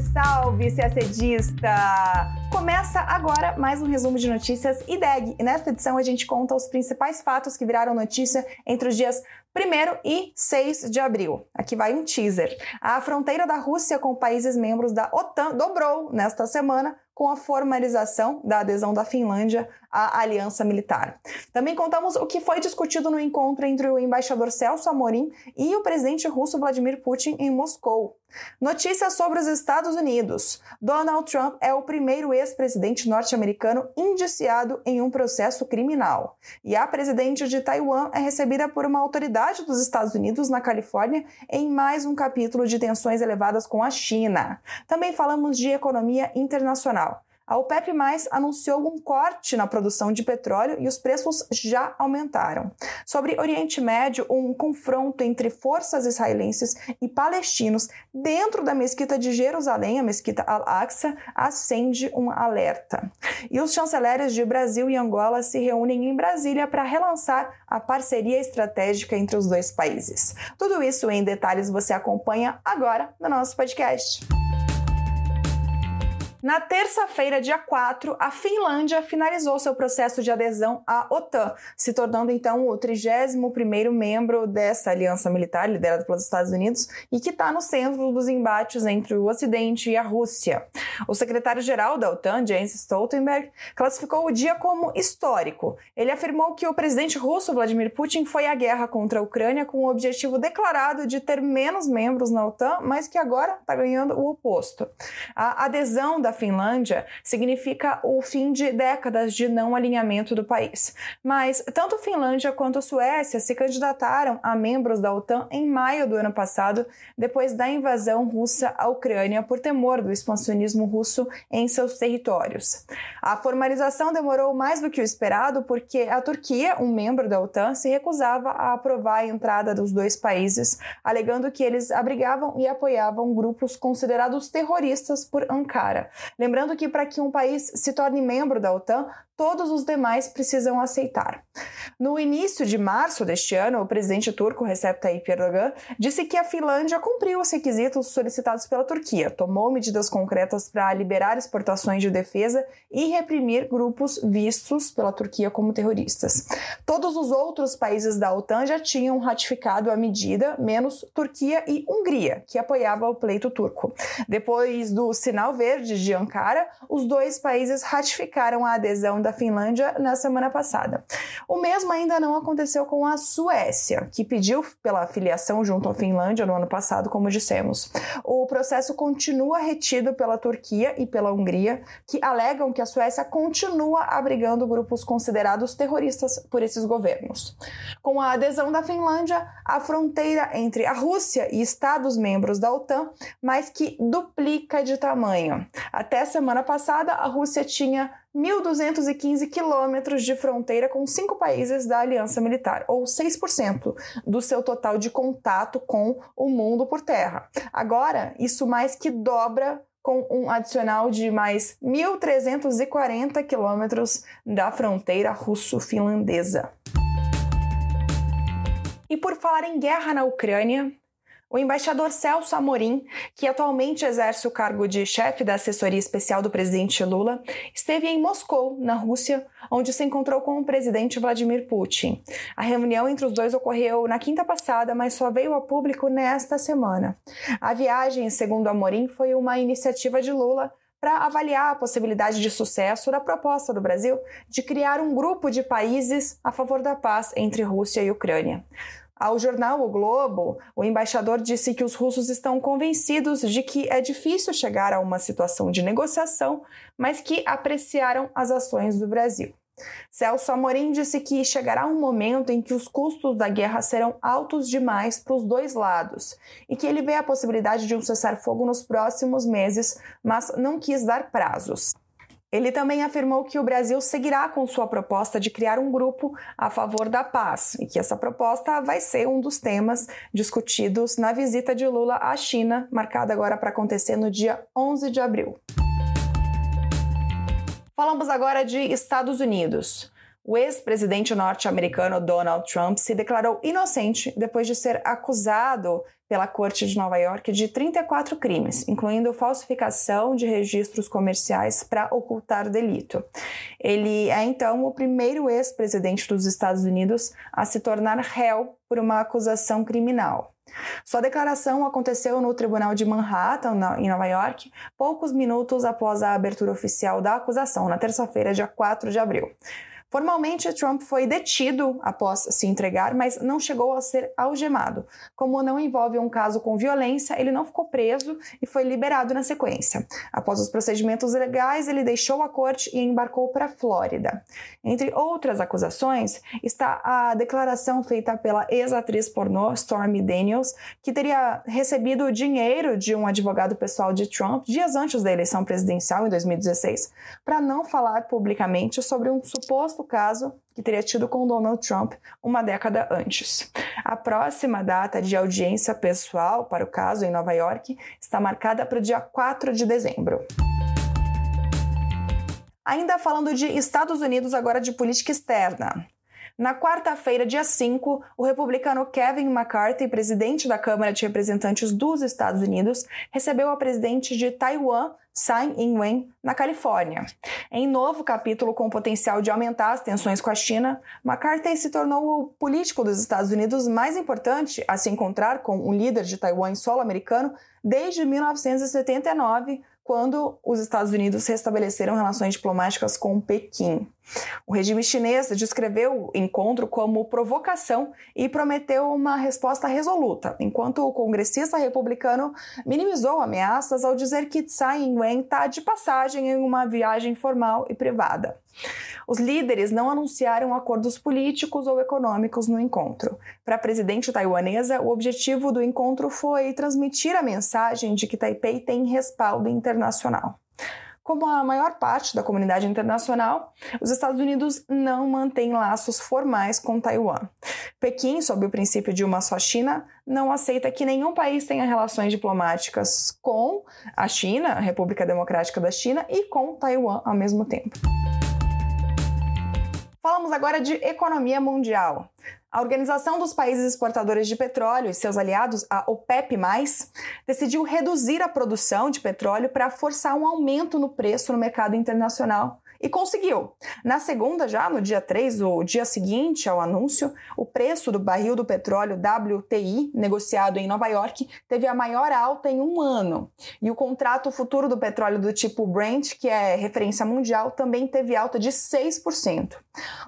salve, CACDista! Começa agora mais um resumo de notícias IDEG. E nesta edição a gente conta os principais fatos que viraram notícia entre os dias 1 e 6 de abril. Aqui vai um teaser. A fronteira da Rússia com países membros da OTAN dobrou nesta semana com a formalização da adesão da Finlândia à aliança militar. Também contamos o que foi discutido no encontro entre o embaixador Celso Amorim e o presidente russo Vladimir Putin em Moscou. Notícias sobre os Estados Unidos. Donald Trump é o primeiro ex-presidente norte-americano indiciado em um processo criminal. E a presidente de Taiwan é recebida por uma autoridade dos Estados Unidos na Califórnia em mais um capítulo de tensões elevadas com a China. Também falamos de economia internacional. A OPEP+, anunciou um corte na produção de petróleo e os preços já aumentaram. Sobre Oriente Médio, um confronto entre forças israelenses e palestinos dentro da mesquita de Jerusalém, a mesquita Al-Aqsa, acende um alerta. E os chanceleres de Brasil e Angola se reúnem em Brasília para relançar a parceria estratégica entre os dois países. Tudo isso em detalhes você acompanha agora no nosso podcast. Na terça-feira, dia 4, a Finlândia finalizou seu processo de adesão à OTAN, se tornando então o 31º membro dessa aliança militar liderada pelos Estados Unidos e que está no centro dos embates entre o Ocidente e a Rússia. O secretário-geral da OTAN, Jens Stoltenberg, classificou o dia como histórico. Ele afirmou que o presidente russo Vladimir Putin foi à guerra contra a Ucrânia com o objetivo declarado de ter menos membros na OTAN, mas que agora está ganhando o oposto. A adesão da da Finlândia significa o fim de décadas de não alinhamento do país. Mas tanto Finlândia quanto Suécia se candidataram a membros da OTAN em maio do ano passado, depois da invasão russa à Ucrânia por temor do expansionismo russo em seus territórios. A formalização demorou mais do que o esperado porque a Turquia, um membro da OTAN, se recusava a aprovar a entrada dos dois países, alegando que eles abrigavam e apoiavam grupos considerados terroristas por Ankara. Lembrando que para que um país se torne membro da OTAN, todos os demais precisam aceitar. No início de março deste ano, o presidente turco Recep Tayyip Erdogan disse que a Finlândia cumpriu os requisitos solicitados pela Turquia, tomou medidas concretas para liberar exportações de defesa e reprimir grupos vistos pela Turquia como terroristas. Todos os outros países da OTAN já tinham ratificado a medida, menos Turquia e Hungria, que apoiava o pleito turco. Depois do sinal verde de Ankara, os dois países ratificaram a adesão da Finlândia na semana passada. O mesmo ainda não aconteceu com a Suécia, que pediu pela filiação junto à Finlândia no ano passado, como dissemos. O processo continua retido pela Turquia e pela Hungria, que alegam que a Suécia continua abrigando grupos considerados terroristas por esses governos. Com a adesão da Finlândia, a fronteira entre a Rússia e Estados membros da OTAN mais que duplica de tamanho. Até semana passada, a Rússia tinha 1.215 quilômetros de fronteira com cinco países da Aliança Militar, ou 6% do seu total de contato com o mundo por terra. Agora, isso mais que dobra com um adicional de mais 1.340 quilômetros da fronteira russo-finlandesa. E por falar em guerra na Ucrânia, o embaixador Celso Amorim, que atualmente exerce o cargo de chefe da assessoria especial do presidente Lula, esteve em Moscou, na Rússia, onde se encontrou com o presidente Vladimir Putin. A reunião entre os dois ocorreu na quinta passada, mas só veio a público nesta semana. A viagem, segundo Amorim, foi uma iniciativa de Lula para avaliar a possibilidade de sucesso da proposta do Brasil de criar um grupo de países a favor da paz entre Rússia e Ucrânia. Ao jornal O Globo, o embaixador disse que os russos estão convencidos de que é difícil chegar a uma situação de negociação, mas que apreciaram as ações do Brasil. Celso Amorim disse que chegará um momento em que os custos da guerra serão altos demais para os dois lados e que ele vê a possibilidade de um cessar-fogo nos próximos meses, mas não quis dar prazos. Ele também afirmou que o Brasil seguirá com sua proposta de criar um grupo a favor da paz e que essa proposta vai ser um dos temas discutidos na visita de Lula à China, marcada agora para acontecer no dia 11 de abril. Falamos agora de Estados Unidos. O ex-presidente norte-americano Donald Trump se declarou inocente depois de ser acusado pela Corte de Nova York de 34 crimes, incluindo falsificação de registros comerciais para ocultar delito. Ele é então o primeiro ex-presidente dos Estados Unidos a se tornar réu por uma acusação criminal. Sua declaração aconteceu no Tribunal de Manhattan, em Nova York, poucos minutos após a abertura oficial da acusação, na terça-feira, dia 4 de abril. Formalmente, Trump foi detido após se entregar, mas não chegou a ser algemado. Como não envolve um caso com violência, ele não ficou preso e foi liberado na sequência. Após os procedimentos legais, ele deixou a corte e embarcou para a Flórida. Entre outras acusações, está a declaração feita pela ex-atriz pornô Stormy Daniels, que teria recebido dinheiro de um advogado pessoal de Trump dias antes da eleição presidencial em 2016, para não falar publicamente sobre um suposto suposto caso que teria tido com Donald Trump uma década antes. A próxima data de audiência pessoal para o caso em Nova York está marcada para o dia 4 de dezembro. Ainda falando de Estados Unidos, agora de política externa. Na quarta-feira, dia 5, o republicano Kevin McCarthy, presidente da Câmara de Representantes dos Estados Unidos, recebeu a presidente de Taiwan, Tsai Ing-wen, na Califórnia. Em novo capítulo com potencial de aumentar as tensões com a China, McCarthy se tornou o político dos Estados Unidos mais importante a se encontrar com um líder de Taiwan em solo americano desde 1979, quando os Estados Unidos restabeleceram relações diplomáticas com Pequim. O regime chinês descreveu o encontro como provocação e prometeu uma resposta resoluta, enquanto o congressista republicano minimizou ameaças ao dizer que Tsai Ing-wen está de passagem em uma viagem formal e privada. Os líderes não anunciaram acordos políticos ou econômicos no encontro. Para a presidente taiwanesa, o objetivo do encontro foi transmitir a mensagem de que Taipei tem respaldo internacional. Como a maior parte da comunidade internacional, os Estados Unidos não mantêm laços formais com Taiwan. Pequim, sob o princípio de uma só China, não aceita que nenhum país tenha relações diplomáticas com a China, a República Democrática da China, e com Taiwan ao mesmo tempo. Falamos agora de economia mundial. A Organização dos Países Exportadores de Petróleo e seus aliados, a OPEP+, decidiu reduzir a produção de petróleo para forçar um aumento no preço no mercado internacional e conseguiu. Na segunda, já no dia 3, o dia seguinte ao anúncio, o preço do barril do petróleo WTI, negociado em Nova York, teve a maior alta em um ano. E o contrato futuro do petróleo do tipo Brent, que é referência mundial, também teve alta de 6%.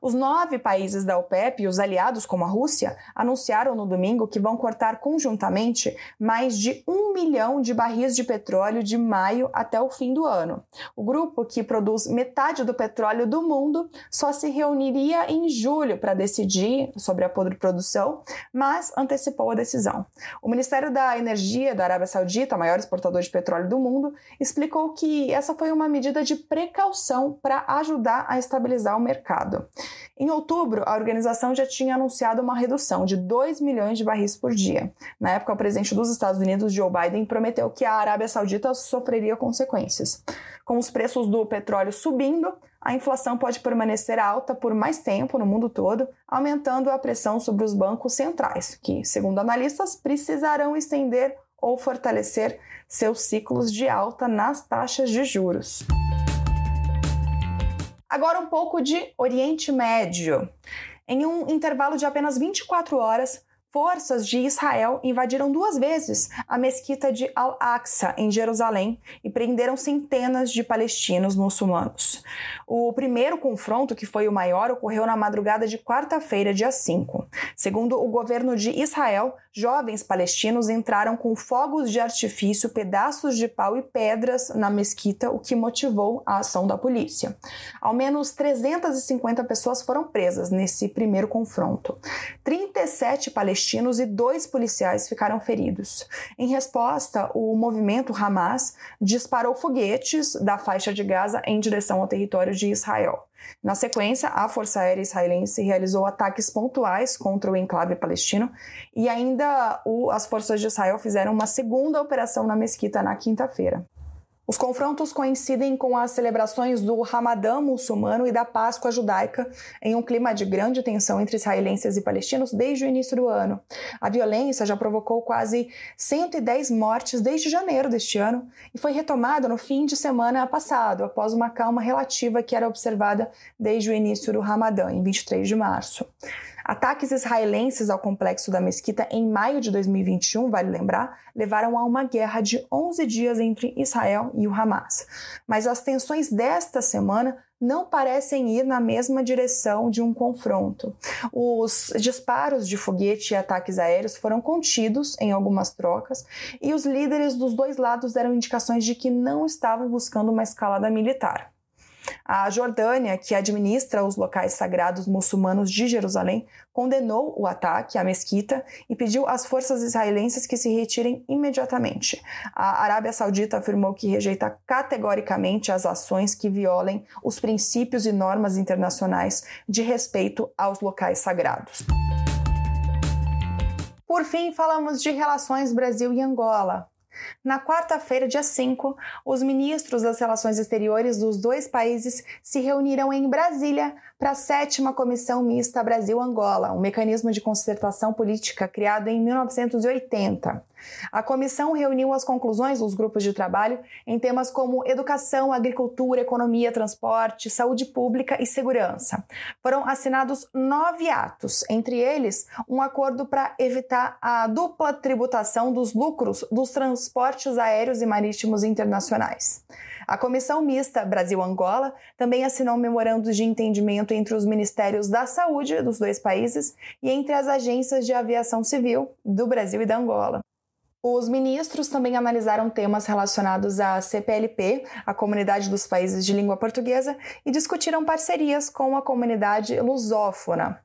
Os nove países da OPEP e os aliados, como a Rússia, anunciaram no domingo que vão cortar conjuntamente mais de um milhão de barris de petróleo de maio até o fim do ano. O grupo, que produz metade do petróleo do mundo só se reuniria em julho para decidir sobre a produção, mas antecipou a decisão. O Ministério da Energia da Arábia Saudita, maior exportador de petróleo do mundo, explicou que essa foi uma medida de precaução para ajudar a estabilizar o mercado. Em outubro, a organização já tinha anunciado uma redução de 2 milhões de barris por dia. Na época, o presidente dos Estados Unidos, Joe Biden, prometeu que a Arábia Saudita sofreria consequências. Com os preços do petróleo subindo, a inflação pode permanecer alta por mais tempo no mundo todo, aumentando a pressão sobre os bancos centrais, que, segundo analistas, precisarão estender ou fortalecer seus ciclos de alta nas taxas de juros. Agora, um pouco de Oriente Médio. Em um intervalo de apenas 24 horas, Forças de Israel invadiram duas vezes a mesquita de Al-Aqsa, em Jerusalém, e prenderam centenas de palestinos muçulmanos. O primeiro confronto, que foi o maior, ocorreu na madrugada de quarta-feira, dia 5. Segundo o governo de Israel, jovens palestinos entraram com fogos de artifício, pedaços de pau e pedras na mesquita, o que motivou a ação da polícia. Ao menos 350 pessoas foram presas nesse primeiro confronto. 37 palestinos palestinos e dois policiais ficaram feridos. Em resposta, o movimento Hamas disparou foguetes da faixa de Gaza em direção ao território de Israel. Na sequência, a Força Aérea Israelense realizou ataques pontuais contra o enclave palestino e ainda o, as forças de Israel fizeram uma segunda operação na mesquita na quinta-feira. Os confrontos coincidem com as celebrações do Ramadã muçulmano e da Páscoa judaica, em um clima de grande tensão entre israelenses e palestinos desde o início do ano. A violência já provocou quase 110 mortes desde janeiro deste ano e foi retomada no fim de semana passado, após uma calma relativa que era observada desde o início do Ramadã, em 23 de março. Ataques israelenses ao complexo da mesquita em maio de 2021, vale lembrar, levaram a uma guerra de 11 dias entre Israel e o Hamas. Mas as tensões desta semana não parecem ir na mesma direção de um confronto. Os disparos de foguete e ataques aéreos foram contidos em algumas trocas e os líderes dos dois lados deram indicações de que não estavam buscando uma escalada militar. A Jordânia, que administra os locais sagrados muçulmanos de Jerusalém, condenou o ataque à mesquita e pediu às forças israelenses que se retirem imediatamente. A Arábia Saudita afirmou que rejeita categoricamente as ações que violem os princípios e normas internacionais de respeito aos locais sagrados. Por fim, falamos de relações Brasil e Angola. Na quarta-feira, dia 5, os ministros das Relações Exteriores dos dois países se reuniram em Brasília para a sétima Comissão Mista Brasil-Angola, um mecanismo de concertação política criado em 1980. A comissão reuniu as conclusões dos grupos de trabalho em temas como educação, agricultura, economia, transporte, saúde pública e segurança. Foram assinados nove atos, entre eles um acordo para evitar a dupla tributação dos lucros dos transportes aéreos e marítimos internacionais. A Comissão Mista Brasil-Angola também assinou memorandos de entendimento entre os Ministérios da Saúde dos dois países e entre as agências de aviação civil do Brasil e da Angola. Os ministros também analisaram temas relacionados à CPLP, a Comunidade dos Países de Língua Portuguesa, e discutiram parcerias com a comunidade lusófona.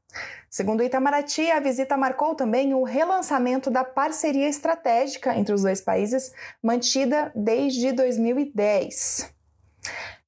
Segundo Itamaraty, a visita marcou também o relançamento da parceria estratégica entre os dois países, mantida desde 2010.